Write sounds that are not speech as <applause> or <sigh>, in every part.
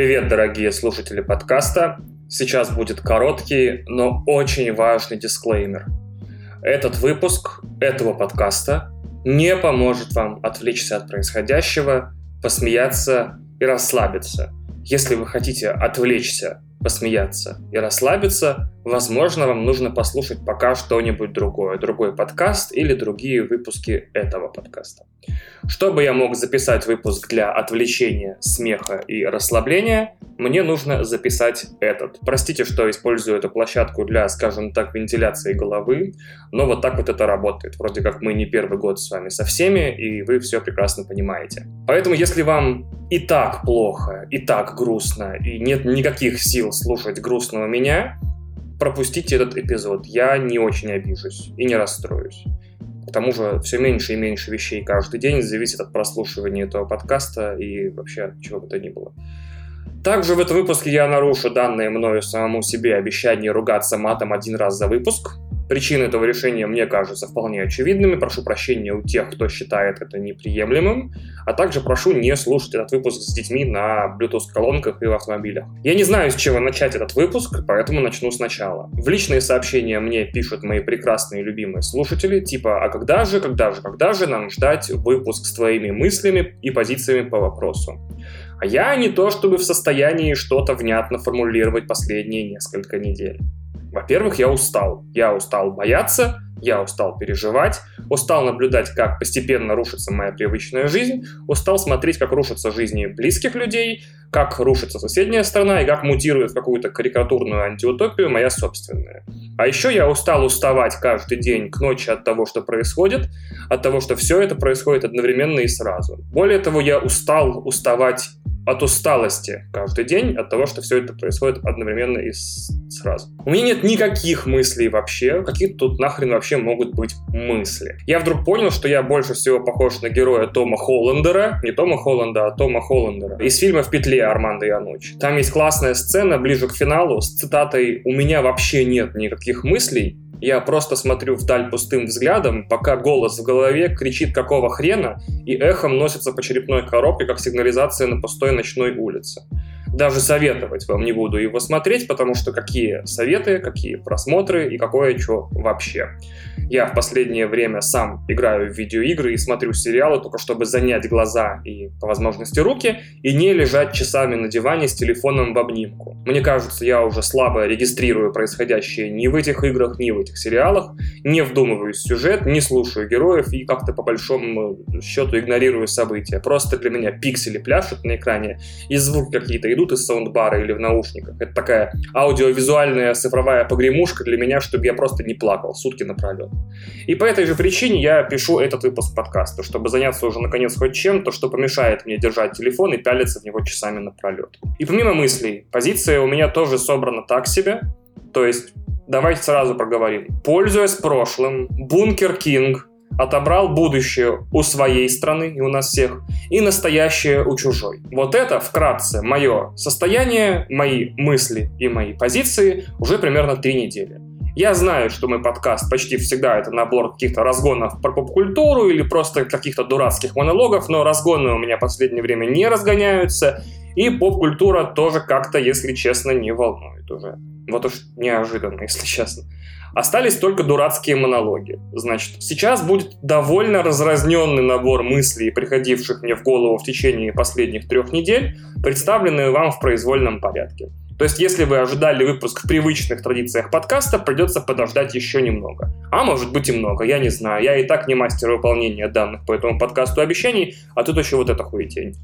Привет, дорогие слушатели подкаста. Сейчас будет короткий, но очень важный дисклеймер. Этот выпуск этого подкаста не поможет вам отвлечься от происходящего, посмеяться и расслабиться. Если вы хотите отвлечься, посмеяться и расслабиться, возможно, вам нужно послушать пока что-нибудь другое, другой подкаст или другие выпуски этого подкаста. Чтобы я мог записать выпуск для отвлечения, смеха и расслабления, мне нужно записать этот. Простите, что использую эту площадку для, скажем так, вентиляции головы, но вот так вот это работает. Вроде как мы не первый год с вами со всеми, и вы все прекрасно понимаете. Поэтому, если вам и так плохо, и так грустно, и нет никаких сил слушать грустного меня, пропустите этот эпизод. Я не очень обижусь и не расстроюсь. К тому же все меньше и меньше вещей каждый день зависит от прослушивания этого подкаста и вообще чего бы то ни было. Также в этом выпуске я нарушу данное мною самому себе обещание ругаться матом один раз за выпуск – Причины этого решения мне кажутся вполне очевидными. Прошу прощения у тех, кто считает это неприемлемым. А также прошу не слушать этот выпуск с детьми на Bluetooth-колонках и в автомобилях. Я не знаю, с чего начать этот выпуск, поэтому начну сначала. В личные сообщения мне пишут мои прекрасные любимые слушатели, типа «А когда же, когда же, когда же нам ждать выпуск с твоими мыслями и позициями по вопросу?» А я не то чтобы в состоянии что-то внятно формулировать последние несколько недель. Во-первых, я устал. Я устал бояться, я устал переживать, устал наблюдать, как постепенно рушится моя привычная жизнь, устал смотреть, как рушатся жизни близких людей, как рушится соседняя страна и как мутирует в какую-то карикатурную антиутопию моя собственная. А еще я устал уставать каждый день к ночи от того, что происходит, от того, что все это происходит одновременно и сразу. Более того, я устал уставать от усталости каждый день, от того, что все это происходит одновременно и сразу. У меня нет никаких мыслей вообще, какие тут нахрен вообще могут быть мысли. Я вдруг понял, что я больше всего похож на героя Тома Холландера, не Тома Холланда, а Тома Холландера, из фильма «В петле» Армандо Януч. Там есть классная сцена ближе к финалу с цитатой «У меня вообще нет никаких мыслей, я просто смотрю вдаль пустым взглядом, пока голос в голове кричит какого хрена и эхом носится по черепной коробке, как сигнализация на пустой ночной улице. Даже советовать вам не буду его смотреть, потому что какие советы, какие просмотры и какое что вообще. Я в последнее время сам играю в видеоигры и смотрю сериалы только чтобы занять глаза и, по возможности, руки, и не лежать часами на диване с телефоном в обнимку. Мне кажется, я уже слабо регистрирую происходящее ни в этих играх, ни в этих сериалах, не вдумываюсь в сюжет, не слушаю героев и как-то по большому счету игнорирую события. Просто для меня пиксели пляшут на экране, и звуки какие-то идут из саундбара или в наушниках. Это такая аудиовизуальная цифровая погремушка для меня, чтобы я просто не плакал сутки напролет. И по этой же причине я пишу этот выпуск подкаста, чтобы заняться уже наконец хоть чем-то, что помешает мне держать телефон и пялиться в него часами напролет. И помимо мыслей, позиция у меня тоже собрана так себе, то есть давайте сразу проговорим. Пользуясь прошлым, Бункер Кинг отобрал будущее у своей страны и у нас всех, и настоящее у чужой. Вот это вкратце мое состояние, мои мысли и мои позиции уже примерно три недели. Я знаю, что мой подкаст почти всегда это набор каких-то разгонов про поп-культуру или просто каких-то дурацких монологов, но разгоны у меня в последнее время не разгоняются, и поп-культура тоже как-то, если честно, не волнует уже. Вот уж неожиданно, <laughs> если честно. Остались только дурацкие монологи. Значит, сейчас будет довольно разразненный набор мыслей, приходивших мне в голову в течение последних трех недель, представленные вам в произвольном порядке. То есть, если вы ожидали выпуск в привычных традициях подкаста, придется подождать еще немного. А может быть и много, я не знаю. Я и так не мастер выполнения данных по этому подкасту обещаний, а тут еще вот эта хуетень.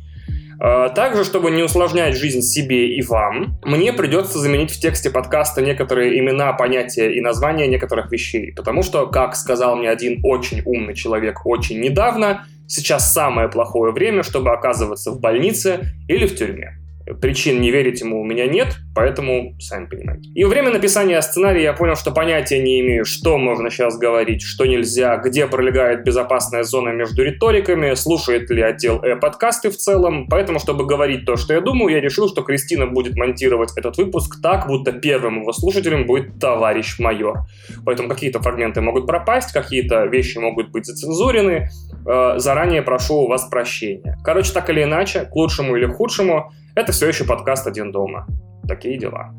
А, также, чтобы не усложнять жизнь себе и вам, мне придется заменить в тексте подкаста некоторые имена, понятия и названия некоторых вещей. Потому что, как сказал мне один очень умный человек очень недавно, сейчас самое плохое время, чтобы оказываться в больнице или в тюрьме. Причин не верить ему у меня нет, поэтому сами понимаете. И во время написания сценария я понял, что понятия не имею, что можно сейчас говорить, что нельзя, где пролегает безопасная зона между риториками, слушает ли отдел э подкасты в целом. Поэтому, чтобы говорить то, что я думаю, я решил, что Кристина будет монтировать этот выпуск так, будто первым его слушателем будет товарищ майор. Поэтому какие-то фрагменты могут пропасть, какие-то вещи могут быть зацензурены. Э, заранее прошу у вас прощения. Короче, так или иначе, к лучшему или к худшему, Это все еще подкаст «Один дома». Такие дела.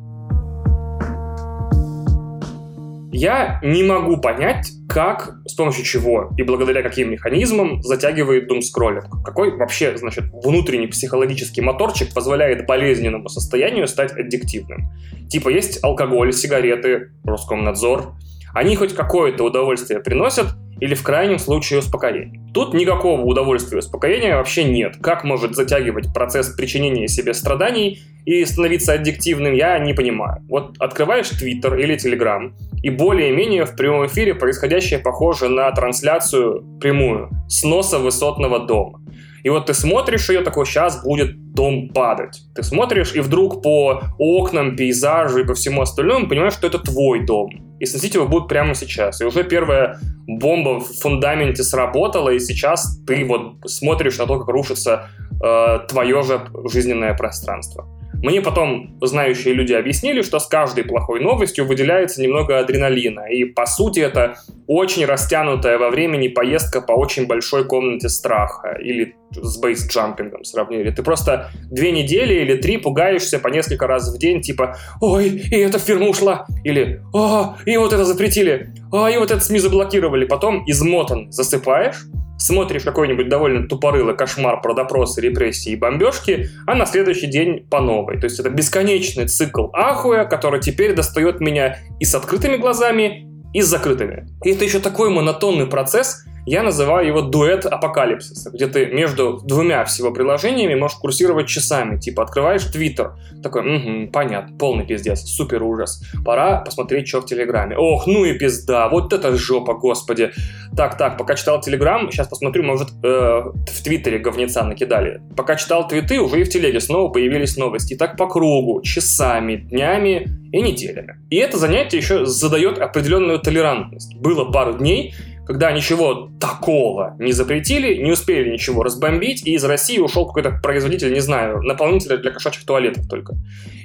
Я не могу понять, как, с помощью чего и благодаря каким механизмам затягивает думскроллинг. Какой вообще, значит, внутренний психологический моторчик позволяет болезненному состоянию стать аддиктивным. Типа есть алкоголь, сигареты, Роскомнадзор. Они хоть какое-то удовольствие приносят, или в крайнем случае успокоение. Тут никакого удовольствия и успокоения вообще нет. Как может затягивать процесс причинения себе страданий и становиться аддиктивным, я не понимаю. Вот открываешь Твиттер или Телеграм, и более-менее в прямом эфире происходящее похоже на трансляцию прямую с носа высотного дома. И вот ты смотришь ее, такой, сейчас будет дом падать. Ты смотришь, и вдруг по окнам, пейзажу и по всему остальному понимаешь, что это твой дом. И сносить его будет прямо сейчас. И уже первая бомба в фундаменте сработала, и сейчас ты вот смотришь на то, как рушится э, твое же жизненное пространство. Мне потом знающие люди объяснили, что с каждой плохой новостью выделяется немного адреналина. И по сути это очень растянутая во времени поездка по очень большой комнате страха. Или с бейсджампингом сравнили. Ты просто две недели или три пугаешься по несколько раз в день, типа «Ой, и эта фирма ушла!» Или «О, и вот это запретили!» «А, и вот это СМИ заблокировали!» Потом измотан засыпаешь, смотришь какой-нибудь довольно тупорылый кошмар про допросы, репрессии и бомбежки, а на следующий день по новой. То есть это бесконечный цикл ахуя, который теперь достает меня и с открытыми глазами, и с закрытыми. И это еще такой монотонный процесс, я называю его дуэт апокалипсиса, где ты между двумя всего приложениями можешь курсировать часами. Типа открываешь Твиттер, такой, угу, понятно, полный пиздец, супер ужас. Пора посмотреть, что в Телеграме. Ох, ну и пизда, вот это жопа, господи. Так, так, пока читал Телеграм, сейчас посмотрю, может, э, в Твиттере говнеца накидали. Пока читал твиты, уже и в Телеге снова появились новости. И так по кругу, часами, днями и неделями. И это занятие еще задает определенную толерантность. Было пару дней, когда ничего такого не запретили, не успели ничего разбомбить, и из России ушел какой-то производитель, не знаю, наполнителя для кошачьих туалетов только.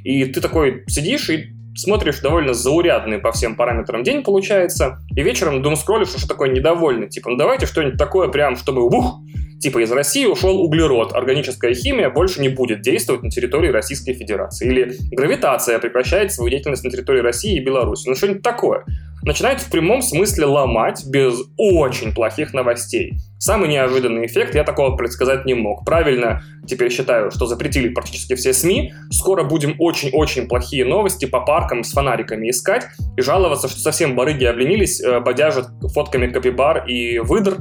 И ты такой сидишь и смотришь довольно заурядный по всем параметрам день получается, и вечером дум скроллишь, что такое недовольный, типа, ну давайте что-нибудь такое прям, чтобы ух, Типа из России ушел углерод, органическая химия больше не будет действовать на территории Российской Федерации. Или гравитация прекращает свою деятельность на территории России и Беларуси. Ну что-нибудь такое. Начинает в прямом смысле ломать без очень плохих новостей. Самый неожиданный эффект я такого предсказать не мог. Правильно теперь считаю, что запретили практически все СМИ. Скоро будем очень-очень плохие новости по паркам с фонариками искать и жаловаться, что совсем барыги обленились, э, бодяжат фотками капибар и выдр.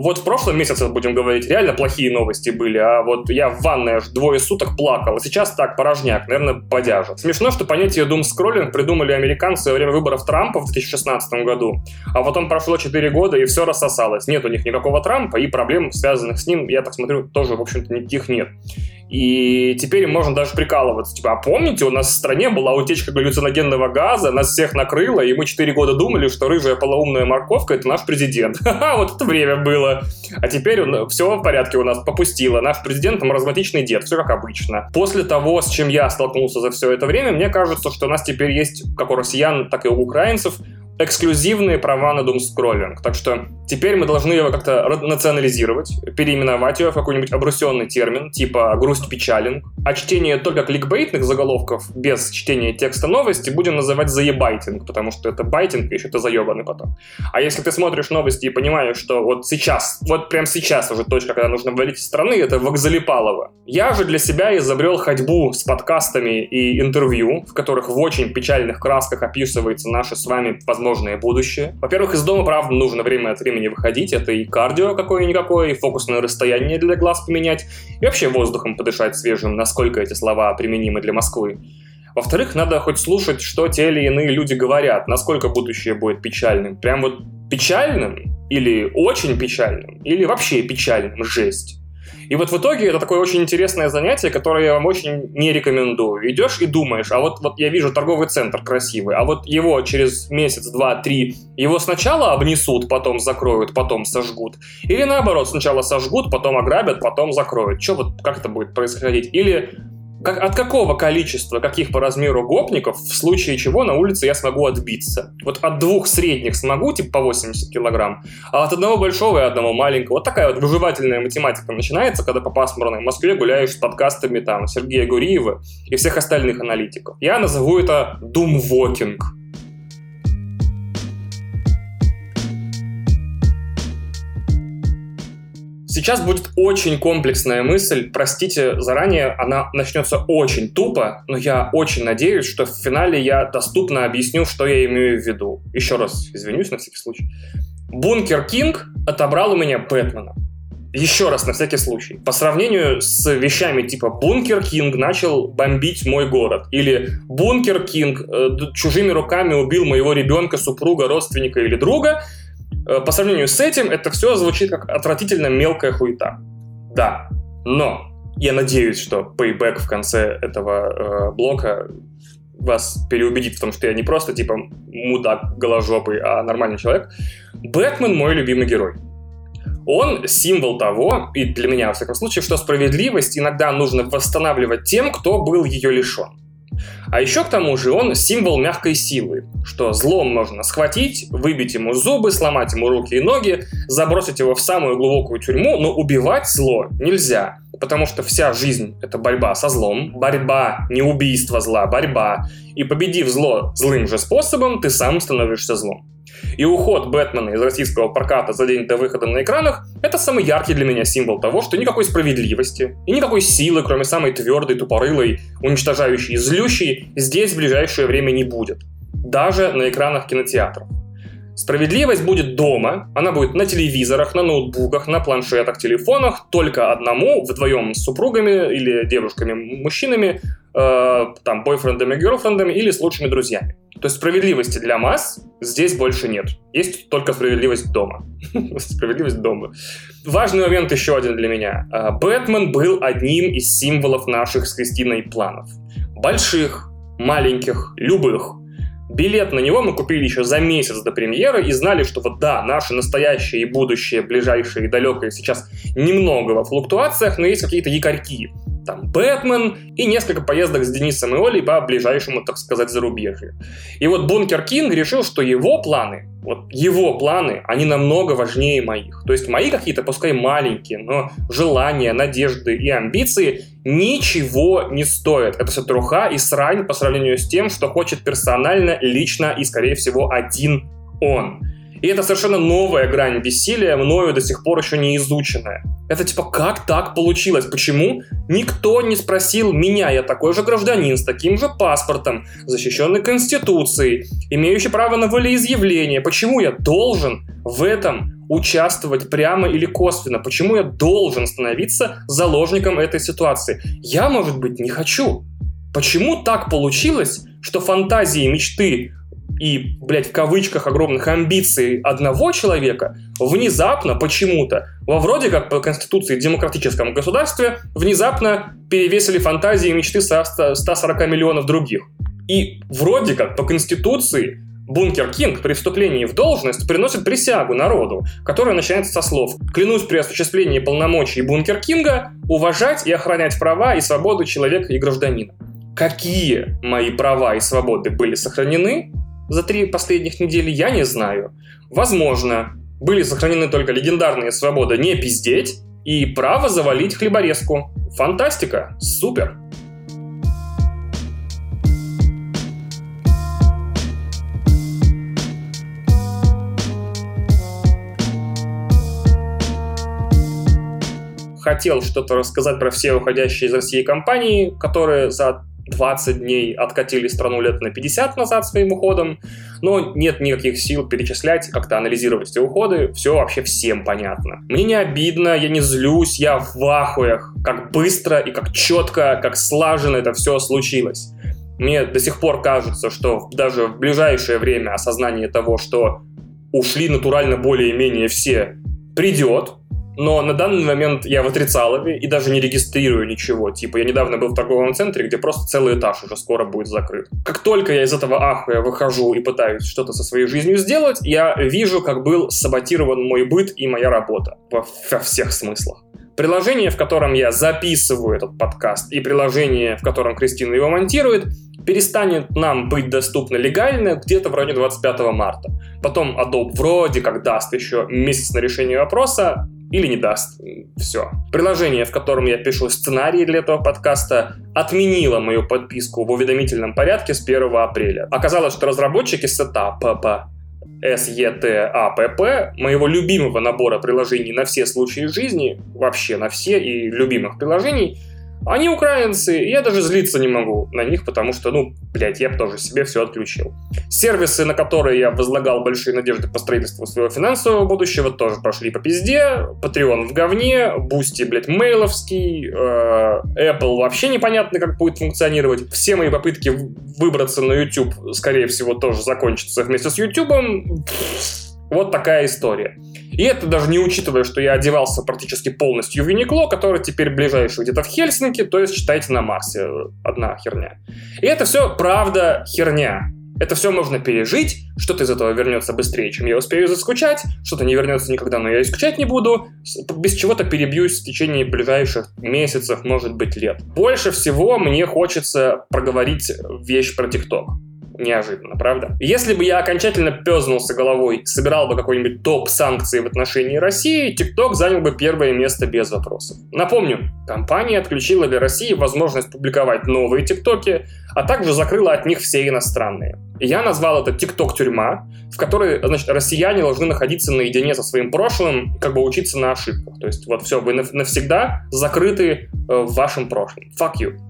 Вот в прошлом месяце, будем говорить, реально плохие новости были, а вот я в ванной аж двое суток плакал, а сейчас так, порожняк, наверное, бодяжит. Смешно, что понятие doom-скроллинг придумали американцы во время выборов Трампа в 2016 году, а потом прошло 4 года и все рассосалось. Нет у них никакого Трампа, и проблем, связанных с ним, я так смотрю, тоже, в общем-то, никаких нет. И теперь можно даже прикалываться. Типа, а помните, у нас в стране была утечка галлюциногенного газа, нас всех накрыло, и мы 4 года думали, что рыжая полоумная морковка — это наш президент. <laughs> Ха-ха, вот это время было. А теперь все в порядке у нас, попустило. Наш президент — маразматичный дед, все как обычно. После того, с чем я столкнулся за все это время, мне кажется, что у нас теперь есть, как у россиян, так и у украинцев, эксклюзивные права на думскроллинг. Так что теперь мы должны его как-то национализировать, переименовать его в какой-нибудь обрусенный термин, типа грусть-печалинг. А чтение только кликбейтных заголовков без чтения текста новости будем называть заебайтинг, потому что это байтинг, и еще это заебанный потом. А если ты смотришь новости и понимаешь, что вот сейчас, вот прям сейчас уже точка, когда нужно валить из страны, это Вокзалипалова. Я же для себя изобрел ходьбу с подкастами и интервью, в которых в очень печальных красках описывается наше с вами, возможно, возможное будущее. Во-первых, из дома, правда, нужно время от времени выходить. Это и кардио какое-никакое, и фокусное расстояние для глаз поменять, и вообще воздухом подышать свежим, насколько эти слова применимы для Москвы. Во-вторых, надо хоть слушать, что те или иные люди говорят, насколько будущее будет печальным. Прям вот печальным, или очень печальным, или вообще печальным, жесть. И вот в итоге это такое очень интересное занятие, которое я вам очень не рекомендую. Идешь и думаешь, а вот, вот я вижу торговый центр красивый, а вот его через месяц, два, три, его сначала обнесут, потом закроют, потом сожгут. Или наоборот, сначала сожгут, потом ограбят, потом закроют. Что вот, как это будет происходить? Или как, от какого количества, каких по размеру гопников, в случае чего на улице я смогу отбиться? Вот от двух средних смогу, типа по 80 килограмм, а от одного большого и одного маленького. Вот такая вот выживательная математика начинается, когда по пасмурной Москве гуляешь с подкастами там Сергея Гуриева и всех остальных аналитиков. Я назову это думвокинг. Сейчас будет очень комплексная мысль, простите заранее, она начнется очень тупо, но я очень надеюсь, что в финале я доступно объясню, что я имею в виду. Еще раз извинюсь на всякий случай. Бункер Кинг отобрал у меня Бэтмена. Еще раз, на всякий случай. По сравнению с вещами типа Бункер Кинг начал бомбить мой город. Или Бункер Кинг э, чужими руками убил моего ребенка, супруга, родственника или друга – по сравнению с этим, это все звучит как отвратительно мелкая хуета. Да, но я надеюсь, что payback в конце этого э, блока вас переубедит в том, что я не просто типа мудак голожопый, а нормальный человек. Бэтмен мой любимый герой. Он символ того, и для меня, во всяком случае, что справедливость иногда нужно восстанавливать тем, кто был ее лишен. А еще к тому же он символ мягкой силы, что злом можно схватить, выбить ему зубы, сломать ему руки и ноги, забросить его в самую глубокую тюрьму, но убивать зло нельзя, потому что вся жизнь — это борьба со злом, борьба, не убийство зла, борьба. И победив зло злым же способом, ты сам становишься злом. И уход Бэтмена из российского проката за день до выхода на экранах — это самый яркий для меня символ того, что никакой справедливости и никакой силы, кроме самой твердой, тупорылой, уничтожающей и злющей, здесь в ближайшее время не будет. Даже на экранах кинотеатров. Справедливость будет дома, она будет на телевизорах, на ноутбуках, на планшетах, телефонах, только одному, вдвоем с супругами или девушками, мужчинами, э, там, бойфрендами, герлфрендами или с лучшими друзьями. То есть справедливости для масс здесь больше нет. Есть только справедливость дома. <laughs> справедливость дома. Важный момент еще один для меня. Э, Бэтмен был одним из символов наших с Кристиной планов. Больших, маленьких, любых. Билет на него мы купили еще за месяц до премьеры и знали, что вот да, наше настоящее и будущее, ближайшее и далекое сейчас немного во флуктуациях, но есть какие-то якорьки там Бэтмен и несколько поездок с Денисом и Олей по ближайшему, так сказать, зарубежью. И вот Бункер Кинг решил, что его планы, вот его планы, они намного важнее моих. То есть мои какие-то, пускай маленькие, но желания, надежды и амбиции ничего не стоят. Это все труха и срань по сравнению с тем, что хочет персонально, лично и, скорее всего, один он. И это совершенно новая грань бессилия, мною до сих пор еще не изученная. Это типа, как так получилось? Почему никто не спросил меня? Я такой же гражданин, с таким же паспортом, защищенный Конституцией, имеющий право на волеизъявление. Почему я должен в этом участвовать прямо или косвенно? Почему я должен становиться заложником этой ситуации? Я, может быть, не хочу. Почему так получилось, что фантазии и мечты и, блядь, в кавычках огромных амбиций одного человека внезапно, почему-то, во вроде как по конституции демократическом государстве, внезапно перевесили фантазии и мечты 140 миллионов других. И вроде как по конституции Бункер Кинг при вступлении в должность приносит присягу народу, которая начинается со слов «Клянусь при осуществлении полномочий Бункер Кинга уважать и охранять права и свободы человека и гражданина». Какие мои права и свободы были сохранены, за три последних недели, я не знаю. Возможно, были сохранены только легендарные свобода не пиздеть и право завалить хлеборезку. Фантастика! Супер! хотел что-то рассказать про все уходящие из России компании, которые за 20 дней откатили страну лет на 50 назад своим уходом, но нет никаких сил перечислять, как-то анализировать эти уходы, все вообще всем понятно. Мне не обидно, я не злюсь, я в ахуях, как быстро и как четко, как слаженно это все случилось. Мне до сих пор кажется, что даже в ближайшее время осознание того, что ушли натурально более-менее все, придет, но на данный момент я в отрицалове и даже не регистрирую ничего. Типа, я недавно был в торговом центре, где просто целый этаж уже скоро будет закрыт. Как только я из этого ахуя выхожу и пытаюсь что-то со своей жизнью сделать, я вижу, как был саботирован мой быт и моя работа. Во, всех смыслах. Приложение, в котором я записываю этот подкаст, и приложение, в котором Кристина его монтирует, перестанет нам быть доступно легально где-то в районе 25 марта. Потом Adobe вроде как даст еще месяц на решение вопроса, или не даст. Все. Приложение, в котором я пишу сценарий для этого подкаста, отменило мою подписку в уведомительном порядке с 1 апреля. Оказалось, что разработчики сетапа SETAPP, моего любимого набора приложений на все случаи жизни, вообще на все и любимых приложений, они украинцы, и я даже злиться не могу на них, потому что, ну, блядь, я бы тоже себе все отключил. Сервисы, на которые я возлагал большие надежды по строительству своего финансового будущего, тоже прошли по пизде. Patreon в говне, Boosty, блядь, мейловский, э, Apple вообще непонятно, как будет функционировать. Все мои попытки выбраться на YouTube, скорее всего, тоже закончатся вместе с YouTube. Вот такая история. И это даже не учитывая, что я одевался практически полностью в Uniqlo, который теперь ближайший где-то в Хельсинки, то есть считайте на Марсе. Одна херня. И это все правда херня. Это все можно пережить, что-то из этого вернется быстрее, чем я успею заскучать, что-то не вернется никогда, но я и скучать не буду, без чего-то перебьюсь в течение ближайших месяцев, может быть, лет. Больше всего мне хочется проговорить вещь про ТикТок. Неожиданно, правда? Если бы я окончательно пезнулся головой, собирал бы какой-нибудь топ санкций в отношении России, TikTok занял бы первое место без вопросов. Напомню, компания отключила для России возможность публиковать новые ТикТоки, а также закрыла от них все иностранные. Я назвал это TikTok-тюрьма, в которой, значит, россияне должны находиться наедине со своим прошлым, как бы учиться на ошибках. То есть вот все, вы навсегда закрыты э, в вашем прошлом. Fuck you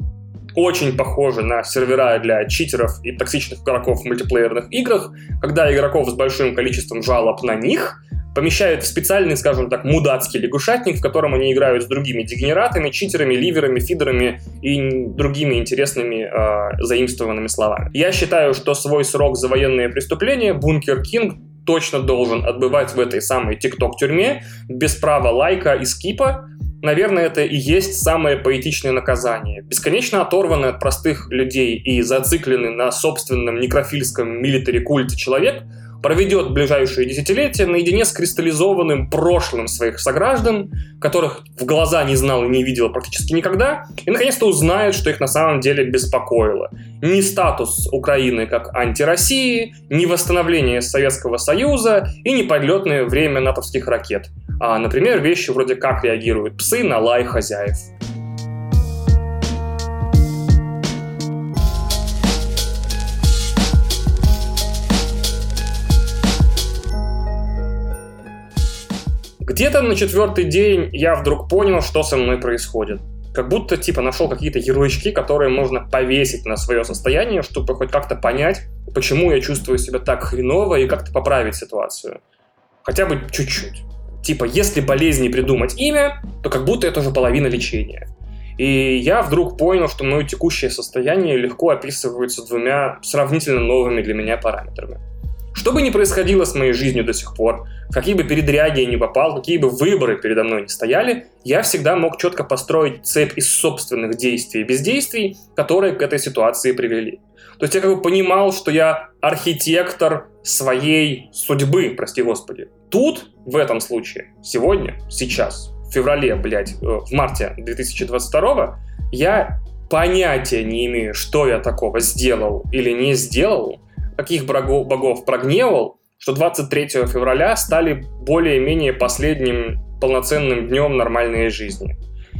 очень похожи на сервера для читеров и токсичных игроков в мультиплеерных играх, когда игроков с большим количеством жалоб на них помещают в специальный, скажем так, мудацкий лягушатник, в котором они играют с другими дегенератами, читерами, ливерами, фидерами и другими интересными э, заимствованными словами. Я считаю, что свой срок за военные преступления Бункер Кинг точно должен отбывать в этой самой ТикТок-тюрьме без права лайка и скипа, Наверное, это и есть самое поэтичное наказание. Бесконечно оторванный от простых людей и зацикленный на собственном некрофильском милитари-культе человек проведет ближайшие десятилетия наедине с кристаллизованным прошлым своих сограждан, которых в глаза не знал и не видел практически никогда, и наконец-то узнает, что их на самом деле беспокоило. Ни статус Украины как антироссии, ни восстановление Советского Союза и ни подлетное время натовских ракет. А, например, вещи вроде как реагируют псы на лай хозяев. Где-то на четвертый день я вдруг понял, что со мной происходит. Как будто, типа, нашел какие-то ярлычки, которые можно повесить на свое состояние, чтобы хоть как-то понять, почему я чувствую себя так хреново и как-то поправить ситуацию. Хотя бы чуть-чуть. Типа, если болезни придумать имя, то как будто это уже половина лечения. И я вдруг понял, что мое текущее состояние легко описывается двумя сравнительно новыми для меня параметрами. Что бы ни происходило с моей жизнью до сих пор, какие бы передряги я не попал, какие бы выборы передо мной не стояли, я всегда мог четко построить цепь из собственных действий и бездействий, которые к этой ситуации привели. То есть я как бы понимал, что я архитектор своей судьбы, прости господи. Тут, в этом случае, сегодня, сейчас, в феврале, блядь, э, в марте 2022 я понятия не имею, что я такого сделал или не сделал, каких богов, прогневал, что 23 февраля стали более-менее последним полноценным днем нормальной жизни.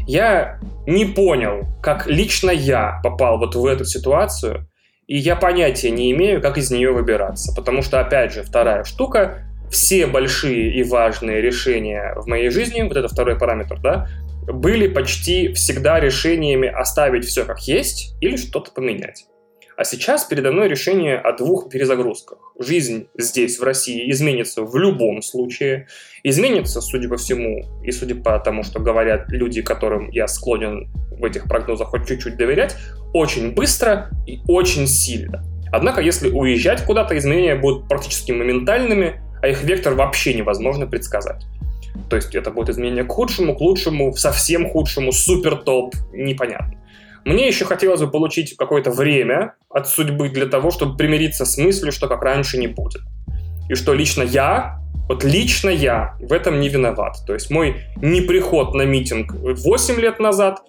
Я не понял, как лично я попал вот в эту ситуацию, и я понятия не имею, как из нее выбираться. Потому что, опять же, вторая штука, все большие и важные решения в моей жизни, вот это второй параметр, да, были почти всегда решениями оставить все как есть или что-то поменять. А сейчас передо мной решение о двух перезагрузках. Жизнь здесь, в России, изменится в любом случае. Изменится, судя по всему, и судя по тому, что говорят люди, которым я склонен в этих прогнозах хоть чуть-чуть доверять, очень быстро и очень сильно. Однако, если уезжать куда-то, изменения будут практически моментальными, а их вектор вообще невозможно предсказать. То есть это будет изменение к худшему, к лучшему, совсем худшему, супер топ, непонятно. Мне еще хотелось бы получить какое-то время от судьбы для того, чтобы примириться с мыслью, что как раньше не будет. И что лично я Вот лично я в этом не виноват. То есть мой неприход на митинг 8 лет назад,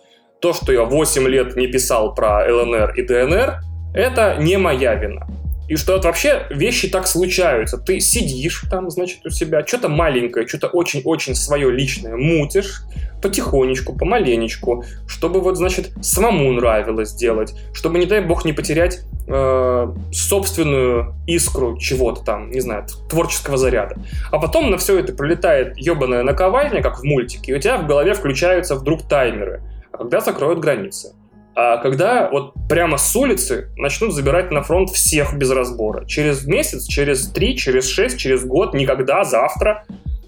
то, что я 8 лет не писал про ЛНР и ДНР, это не моя вина. И что вот вообще вещи так случаются. Ты сидишь там, значит, у себя, что-то маленькое, что-то очень-очень свое личное мутишь, потихонечку, помаленечку, чтобы вот, значит, самому нравилось делать, чтобы, не дай бог, не потерять э, собственную искру чего-то там, не знаю, творческого заряда. А потом на все это прилетает ебаная наковальня, как в мультике, и у тебя в голове включаются вдруг таймеры, а когда закроют границы. А когда вот прямо с улицы начнут забирать на фронт всех без разбора. Через месяц, через три, через шесть, через год, никогда, завтра.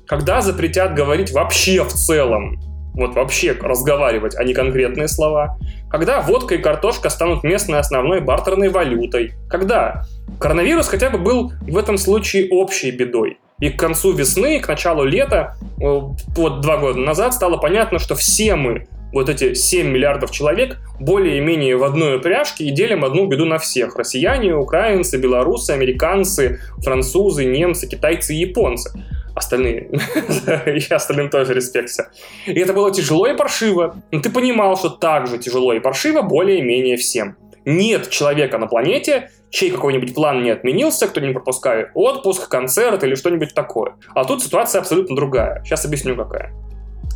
Когда запретят говорить вообще в целом, вот вообще разговаривать, а не конкретные слова. Когда водка и картошка станут местной основной бартерной валютой. Когда коронавирус хотя бы был в этом случае общей бедой. И к концу весны, к началу лета, вот два года назад, стало понятно, что все мы вот эти 7 миллиардов человек более-менее в одной упряжке и делим одну беду на всех. Россияне, украинцы, белорусы, американцы, французы, немцы, китайцы и японцы. Остальные. <laughs> и остальным тоже респекция. И это было тяжело и паршиво. Но ты понимал, что так же тяжело и паршиво более-менее всем. Нет человека на планете, чей какой-нибудь план не отменился, кто не пропускает отпуск, концерт или что-нибудь такое. А тут ситуация абсолютно другая. Сейчас объясню какая.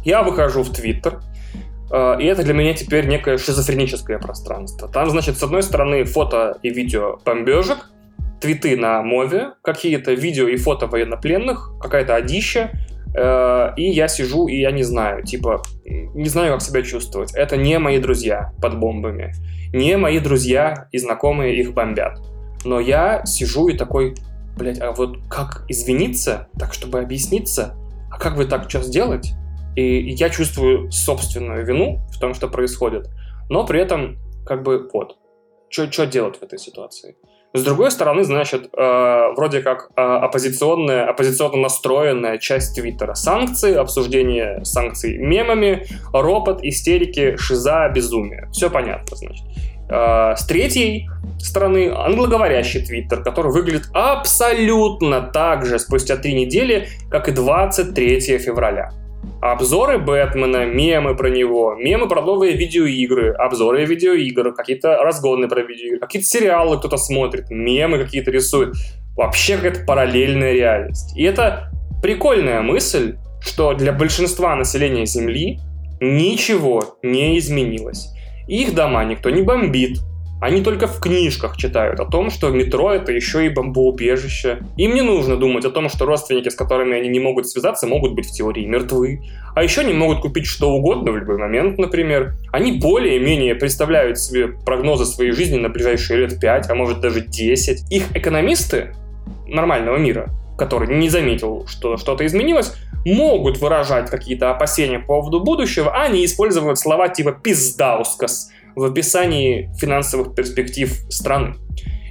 Я выхожу в Твиттер, и это для меня теперь некое шизофреническое пространство. Там, значит, с одной стороны фото и видео бомбежек, твиты на мове, какие-то видео и фото военнопленных, какая-то одища, э, и я сижу, и я не знаю, типа, не знаю, как себя чувствовать. Это не мои друзья под бомбами, не мои друзья и знакомые их бомбят. Но я сижу и такой, блядь, а вот как извиниться, так чтобы объясниться? А как вы так что сделать? И я чувствую собственную вину в том, что происходит. Но при этом, как бы, вот, что делать в этой ситуации? С другой стороны, значит, э, вроде как э, оппозиционная, оппозиционно настроенная часть Твиттера. Санкции, обсуждение санкций мемами, ропот, истерики, шиза, безумие. Все понятно, значит. Э, с третьей стороны, англоговорящий Твиттер, который выглядит абсолютно так же спустя три недели, как и 23 февраля обзоры Бэтмена, мемы про него, мемы про новые видеоигры, обзоры видеоигр, какие-то разгоны про видеоигры, какие-то сериалы кто-то смотрит, мемы какие-то рисует. Вообще какая-то параллельная реальность. И это прикольная мысль, что для большинства населения Земли ничего не изменилось. Их дома никто не бомбит, они только в книжках читают о том, что метро это еще и бомбоубежище. Им не нужно думать о том, что родственники, с которыми они не могут связаться, могут быть в теории мертвы. А еще они могут купить что угодно в любой момент, например. Они более-менее представляют себе прогнозы своей жизни на ближайшие лет 5, а может даже 10. Их экономисты нормального мира, который не заметил, что что-то изменилось, могут выражать какие-то опасения по поводу будущего, а не использовать слова типа «пиздаускас», в описании финансовых перспектив страны.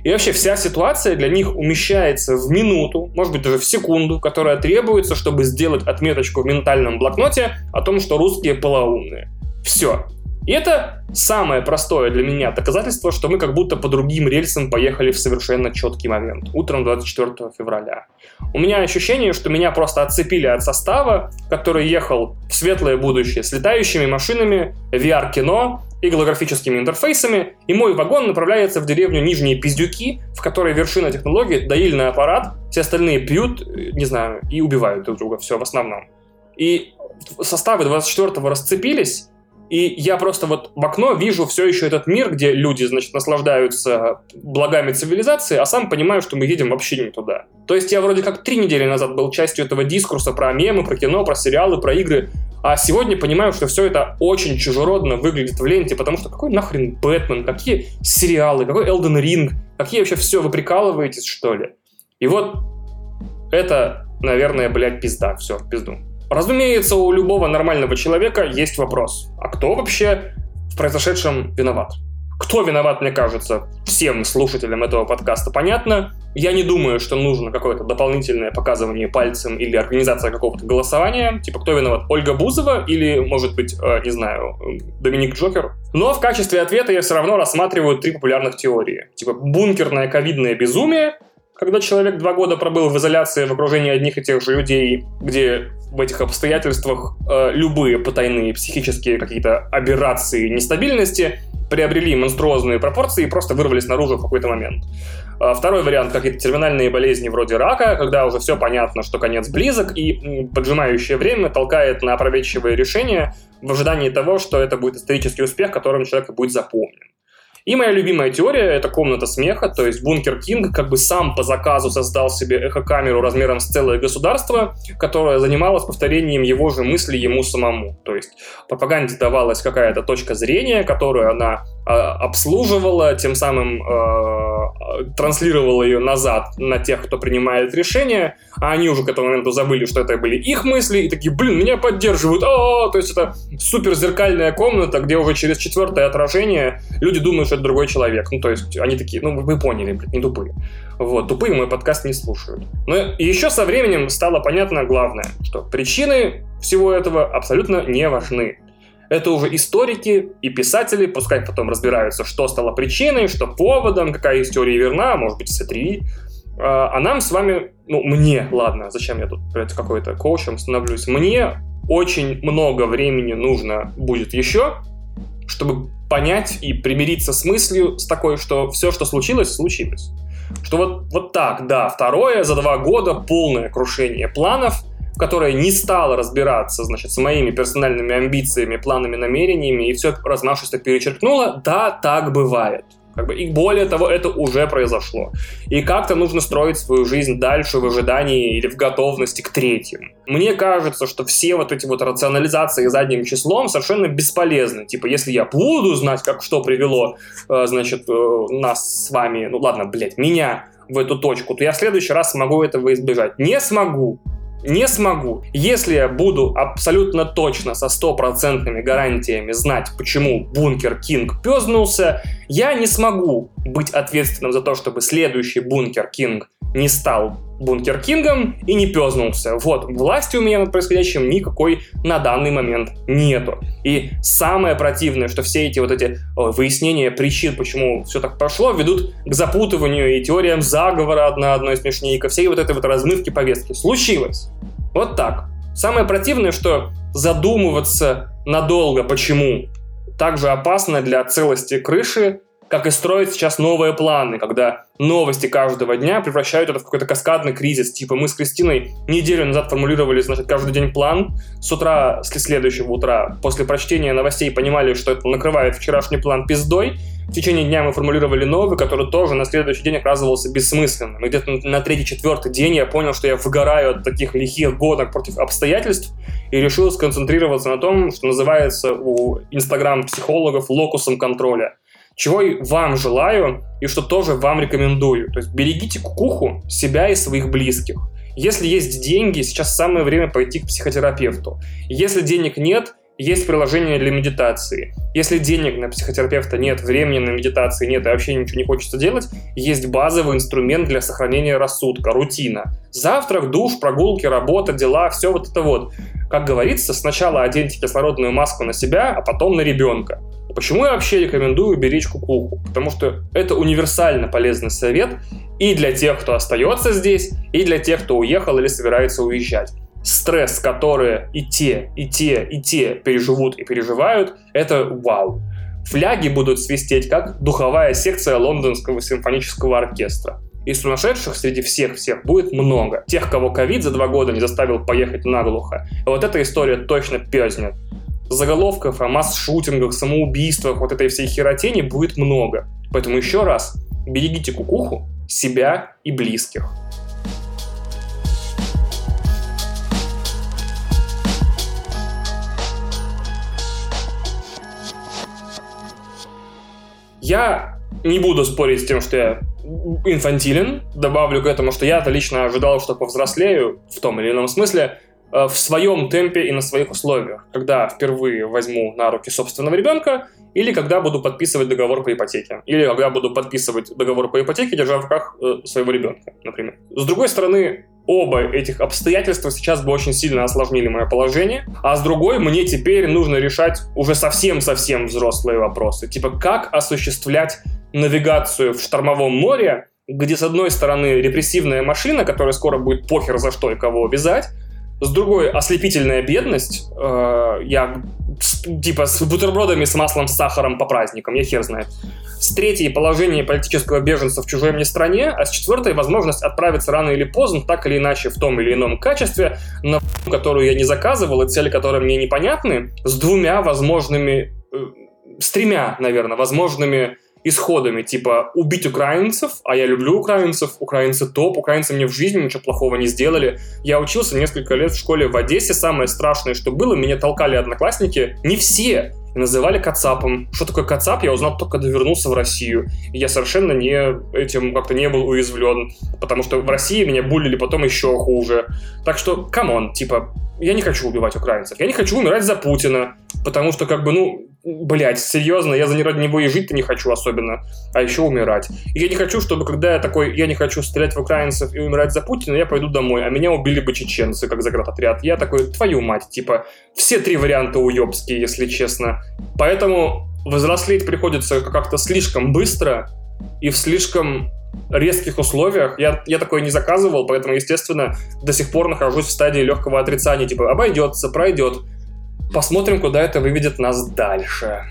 И вообще вся ситуация для них умещается в минуту, может быть даже в секунду, которая требуется, чтобы сделать отметочку в ментальном блокноте о том, что русские полоумные. Все. И это самое простое для меня доказательство, что мы как будто по другим рельсам поехали в совершенно четкий момент. Утром 24 февраля. У меня ощущение, что меня просто отцепили от состава, который ехал в светлое будущее с летающими машинами, VR-кино и голографическими интерфейсами, и мой вагон направляется в деревню Нижние Пиздюки, в которой вершина технологии — доильный аппарат, все остальные пьют, не знаю, и убивают друг друга, все в основном. И составы 24-го расцепились, и я просто вот в окно вижу все еще этот мир, где люди, значит, наслаждаются благами цивилизации, а сам понимаю, что мы едем вообще не туда. То есть я вроде как три недели назад был частью этого дискурса про мемы, про кино, про сериалы, про игры, а сегодня понимаю, что все это очень чужеродно выглядит в ленте, потому что какой нахрен Бэтмен, какие сериалы, какой Элден Ринг, какие вообще все, вы прикалываетесь, что ли? И вот это, наверное, блядь, пизда, все, пизду. Разумеется, у любого нормального человека есть вопрос. А кто вообще в произошедшем виноват? Кто виноват, мне кажется, всем слушателям этого подкаста понятно. Я не думаю, что нужно какое-то дополнительное показывание пальцем или организация какого-то голосования. Типа, кто виноват? Ольга Бузова или, может быть, э, не знаю, Доминик Джокер? Но в качестве ответа я все равно рассматриваю три популярных теории. Типа, бункерное ковидное безумие, когда человек два года пробыл в изоляции в окружении одних и тех же людей, где в этих обстоятельствах э, любые потайные психические какие-то аберрации нестабильности приобрели монструозные пропорции и просто вырвались наружу в какой-то момент. А второй вариант – какие-то терминальные болезни вроде рака, когда уже все понятно, что конец близок, и поджимающее время толкает на опрометчивые решения в ожидании того, что это будет исторический успех, которым человек будет запомнен. И моя любимая теория — это комната смеха, то есть Бункер Кинг как бы сам по заказу создал себе эхокамеру размером с целое государство, которое занималось повторением его же мыслей ему самому. То есть пропаганде давалась какая-то точка зрения, которую она обслуживала, тем самым э, транслировала ее назад на тех, кто принимает решения, а они уже к этому моменту забыли, что это были их мысли, и такие, блин, меня поддерживают, а, то есть это супер зеркальная комната, где уже через четвертое отражение люди думают, что это другой человек. Ну, то есть они такие, ну, вы поняли, блин, не тупые. Вот, тупые мой подкаст не слушают. Но еще со временем стало понятно главное, что причины всего этого абсолютно не важны. Это уже историки и писатели, пускай потом разбираются, что стало причиной, что поводом, какая из теорий верна, может быть, все три. А, а нам с вами, ну, мне, ладно, зачем я тут какой-то коучем становлюсь, мне очень много времени нужно будет еще, чтобы понять и примириться с мыслью с такой, что все, что случилось, случилось. Что вот, вот так, да, второе, за два года полное крушение планов, которое не стало разбираться, значит, с моими персональными амбициями, планами, намерениями, и все размашисто перечеркнуло, да, так бывает. Как бы, и более того, это уже произошло. И как-то нужно строить свою жизнь дальше в ожидании или в готовности к третьему. Мне кажется, что все вот эти вот рационализации задним числом совершенно бесполезны. Типа, если я буду знать, как что привело, э, значит, э, нас с вами, ну ладно, блядь, меня в эту точку, то я в следующий раз смогу этого избежать. Не смогу не смогу. Если я буду абсолютно точно, со стопроцентными гарантиями знать, почему бункер Кинг пёзнулся, я не смогу быть ответственным за то, чтобы следующий бункер Кинг не стал Бункер Кингом и не пёзнулся. Вот, власти у меня над происходящим никакой на данный момент нету. И самое противное, что все эти вот эти о, выяснения причин, почему все так прошло, ведут к запутыванию и теориям заговора одна одной смешнее, и ко всей вот этой вот размывке повестки. Случилось. Вот так. Самое противное, что задумываться надолго, почему, также опасно для целости крыши, как и строить сейчас новые планы, когда новости каждого дня превращают это в какой-то каскадный кризис. Типа мы с Кристиной неделю назад формулировали, значит, каждый день план. С утра, с следующего утра, после прочтения новостей понимали, что это накрывает вчерашний план пиздой. В течение дня мы формулировали новый, который тоже на следующий день оказывался бессмысленным. И где-то на третий-четвертый день я понял, что я выгораю от таких лихих гонок против обстоятельств и решил сконцентрироваться на том, что называется у инстаграм-психологов локусом контроля – чего и вам желаю, и что тоже вам рекомендую. То есть берегите кукуху себя и своих близких. Если есть деньги, сейчас самое время пойти к психотерапевту. Если денег нет, есть приложение для медитации. Если денег на психотерапевта нет, времени на медитации нет и вообще ничего не хочется делать, есть базовый инструмент для сохранения рассудка, рутина. Завтрак, душ, прогулки, работа, дела, все вот это вот. Как говорится, сначала оденьте кислородную маску на себя, а потом на ребенка. Почему я вообще рекомендую беречь кукуху? Потому что это универсально полезный совет и для тех, кто остается здесь, и для тех, кто уехал или собирается уезжать стресс, который и те, и те, и те переживут и переживают, это вау. Фляги будут свистеть, как духовая секция лондонского симфонического оркестра. И сумасшедших среди всех-всех будет много. Тех, кого ковид за два года не заставил поехать наглухо. И вот эта история точно пезнет. Заголовков о масс-шутингах, самоубийствах, вот этой всей херотени будет много. Поэтому еще раз, берегите кукуху, себя и близких. Я не буду спорить с тем, что я инфантилен. Добавлю к этому, что я-то лично ожидал, что повзрослею в том или ином смысле в своем темпе и на своих условиях. Когда впервые возьму на руки собственного ребенка, или когда буду подписывать договор по ипотеке. Или когда буду подписывать договор по ипотеке, держа в руках э, своего ребенка, например. С другой стороны, оба этих обстоятельства сейчас бы очень сильно осложнили мое положение, а с другой мне теперь нужно решать уже совсем-совсем взрослые вопросы, типа как осуществлять навигацию в штормовом море где с одной стороны репрессивная машина, которая скоро будет похер за что и кого вязать, с другой ослепительная бедность. Э, я типа с бутербродами с маслом, с сахаром по праздникам, я хер знает. С третьей положение политического беженца в чужой мне стране, а с четвертой возможность отправиться рано или поздно, так или иначе в том или ином качестве, на которую я не заказывал и цели которой мне непонятны, с двумя возможными, э, с тремя, наверное, возможными исходами, типа убить украинцев, а я люблю украинцев, украинцы топ, украинцы мне в жизни ничего плохого не сделали. Я учился несколько лет в школе в Одессе, самое страшное, что было, меня толкали одноклассники, не все, и называли Кацапом. Что такое Кацап, я узнал только когда вернулся в Россию. И я совершенно не этим как-то не был уязвлен, потому что в России меня булили потом еще хуже. Так что, come on, типа, я не хочу убивать украинцев, я не хочу умирать за Путина, потому что, как бы, ну, блядь, серьезно, я за ради него и жить-то не хочу особенно, а еще умирать. И я не хочу, чтобы когда я такой, я не хочу стрелять в украинцев и умирать за Путина, я пойду домой, а меня убили бы чеченцы, как заградотряд. Я такой, твою мать, типа, все три варианта уебские, если честно. Поэтому взрослеть приходится как-то слишком быстро и в слишком резких условиях. Я, я такое не заказывал, поэтому, естественно, до сих пор нахожусь в стадии легкого отрицания. Типа, обойдется, пройдет. Посмотрим, куда это выведет нас дальше.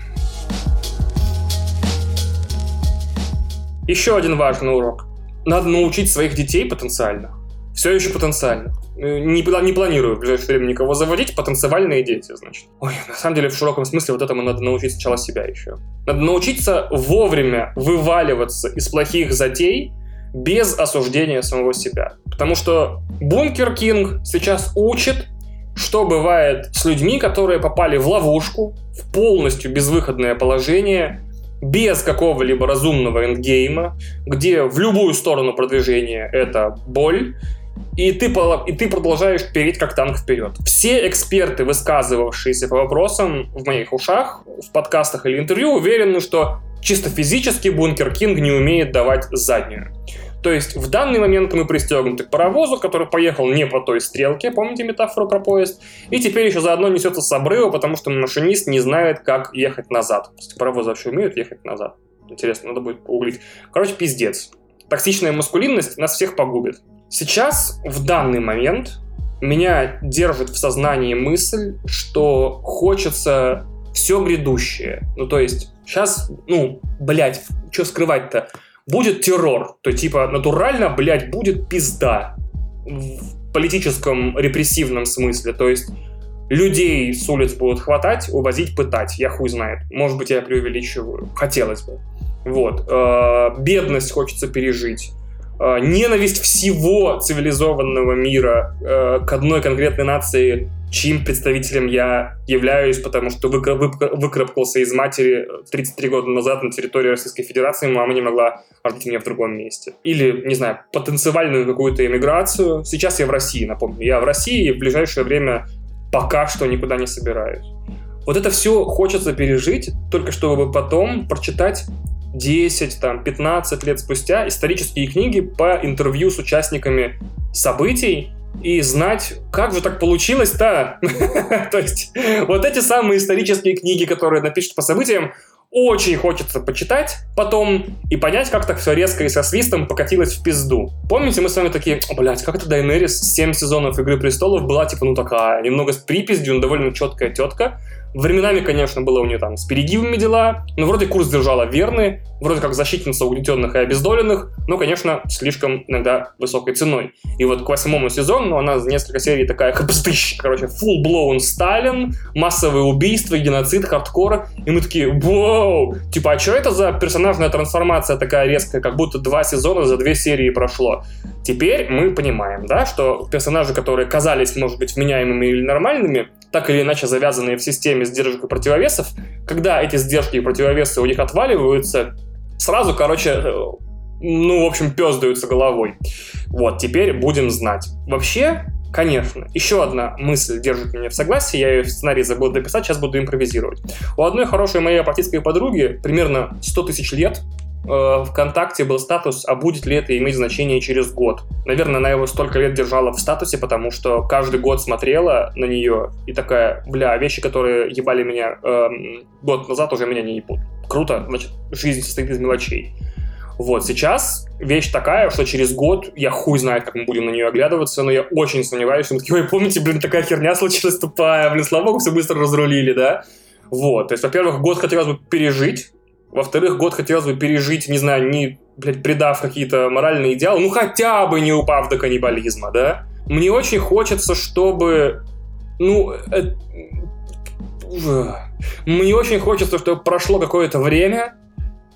Еще один важный урок. Надо научить своих детей потенциально. Все еще потенциально. Э, не, не планирую в ближайшее время никого заводить. Потенциальные дети, значит. Ой, на самом деле, в широком смысле вот этому надо научить сначала себя еще. Надо научиться вовремя вываливаться из плохих затей без осуждения самого себя. Потому что Бункер Кинг сейчас учит что бывает с людьми, которые попали в ловушку, в полностью безвыходное положение, без какого-либо разумного эндгейма, где в любую сторону продвижения это боль, и ты, и ты продолжаешь переть как танк вперед. Все эксперты, высказывавшиеся по вопросам в моих ушах, в подкастах или интервью, уверены, что чисто физически Бункер Кинг не умеет давать заднюю. То есть в данный момент мы пристегнуты к паровозу, который поехал не по той стрелке, помните метафору про поезд, и теперь еще заодно несется с обрыва, потому что машинист не знает, как ехать назад. Паровозы вообще умеют ехать назад. Интересно, надо будет погуглить. Короче, пиздец. Токсичная маскулинность нас всех погубит. Сейчас, в данный момент, меня держит в сознании мысль, что хочется все грядущее. Ну, то есть, сейчас, ну, блядь, что скрывать-то? будет террор. То типа натурально, блядь, будет пизда в политическом репрессивном смысле. То есть людей с улиц будут хватать, увозить, пытать. Я хуй знает. Может быть, я преувеличиваю. Хотелось бы. Вот. Э, бедность хочется пережить. Э, ненависть всего цивилизованного мира э, к одной конкретной нации чьим представителем я являюсь, потому что выкарабкался из матери 33 года назад на территории Российской Федерации, мама не могла родить меня в другом месте. Или, не знаю, потенциальную какую-то эмиграцию. Сейчас я в России, напомню. Я в России и в ближайшее время пока что никуда не собираюсь. Вот это все хочется пережить, только чтобы потом прочитать 10, там, 15 лет спустя исторические книги по интервью с участниками событий, и знать, как же так получилось-то. <laughs> То есть вот эти самые исторические книги, которые напишут по событиям, очень хочется почитать потом и понять, как так все резко и со свистом покатилось в пизду. Помните, мы с вами такие, блядь, как это Дайнерис 7 сезонов Игры Престолов была, типа, ну такая, немного с припиздью, но довольно четкая тетка. Временами, конечно, было у нее там с перегибами дела, но вроде курс держала верный, вроде как защитница угнетенных и обездоленных, но, конечно, слишком иногда высокой ценой. И вот к восьмому сезону ну, она за несколько серий такая <laughs> хабстыщ, короче, full blown Сталин, массовые убийства, геноцид, хардкор, и мы такие, вау, типа, а что это за персонажная трансформация такая резкая, как будто два сезона за две серии прошло. Теперь мы понимаем, да, что персонажи, которые казались, может быть, вменяемыми или нормальными, так или иначе завязанные в системе сдержек и противовесов, когда эти сдержки и противовесы у них отваливаются, сразу, короче, э, ну, в общем, пездаются головой. Вот, теперь будем знать. Вообще, конечно, еще одна мысль держит меня в согласии, я ее в сценарий забыл дописать, сейчас буду импровизировать. У одной хорошей моей апатитской подруги примерно 100 тысяч лет, ВКонтакте был статус, а будет ли это иметь значение через год. Наверное, она его столько лет держала в статусе, потому что каждый год смотрела на нее и такая, бля, вещи, которые ебали меня эм, год назад, уже меня не ебут. Круто, значит, жизнь состоит из мелочей. Вот, сейчас вещь такая, что через год я хуй знает, как мы будем на нее оглядываться, но я очень сомневаюсь, что мы такие, ой, помните, блин, такая херня случилась тупая, блин, слава богу, все быстро разрулили, да? Вот, то есть, во-первых, год хотелось бы пережить, во-вторых, год хотелось бы пережить, не знаю, не, блядь, предав какие-то моральные идеалы, ну хотя бы не упав до каннибализма, да? Мне очень хочется, чтобы, ну, э, мне очень хочется, чтобы прошло какое-то время,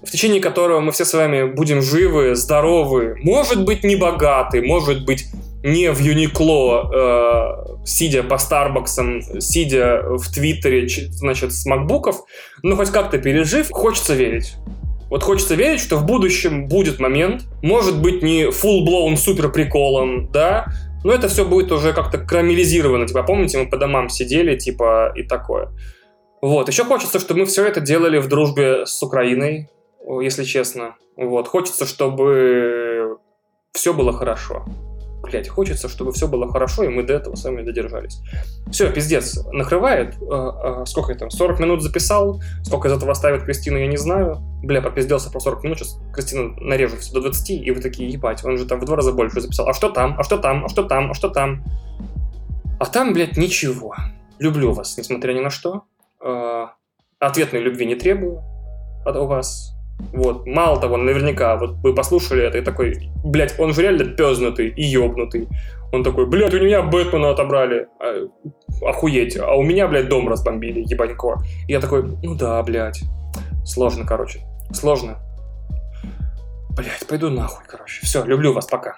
в течение которого мы все с вами будем живы, здоровы, может быть, не богаты, может быть, не в Юникло, э, сидя по Старбаксам, сидя в Твиттере, значит, с макбуков, но хоть как-то пережив, хочется верить. Вот хочется верить, что в будущем будет момент, может быть, не full-blown супер приколом, да, но это все будет уже как-то карамелизировано. Типа, помните, мы по домам сидели, типа, и такое. Вот. Еще хочется, чтобы мы все это делали в дружбе с Украиной, если честно. Вот. Хочется, чтобы все было хорошо. Блять, хочется, чтобы все было хорошо, и мы до этого сами додержались. Все, пиздец, накрывает. А, а, сколько я там, 40 минут записал? Сколько из этого оставит Кристина, я не знаю. Бля, пропизделся про 40 минут, сейчас Кристина нарежу все до 20, и вы такие, ебать, он же там в два раза больше записал. А что там? А что там? А что там? А что там? А там, блядь, ничего. Люблю вас, несмотря ни на что. А, ответной любви не требую от вас. Вот. Мало того, наверняка, вот вы послушали это и такой, блядь, он же реально пезнутый и ёбнутый. Он такой, блядь, у меня Бэтмена отобрали. А, охуеть. А у меня, блядь, дом разбомбили, ебанько. И я такой, ну да, блядь. Сложно, короче. Сложно. Блядь, пойду нахуй, короче. Все, люблю вас, пока.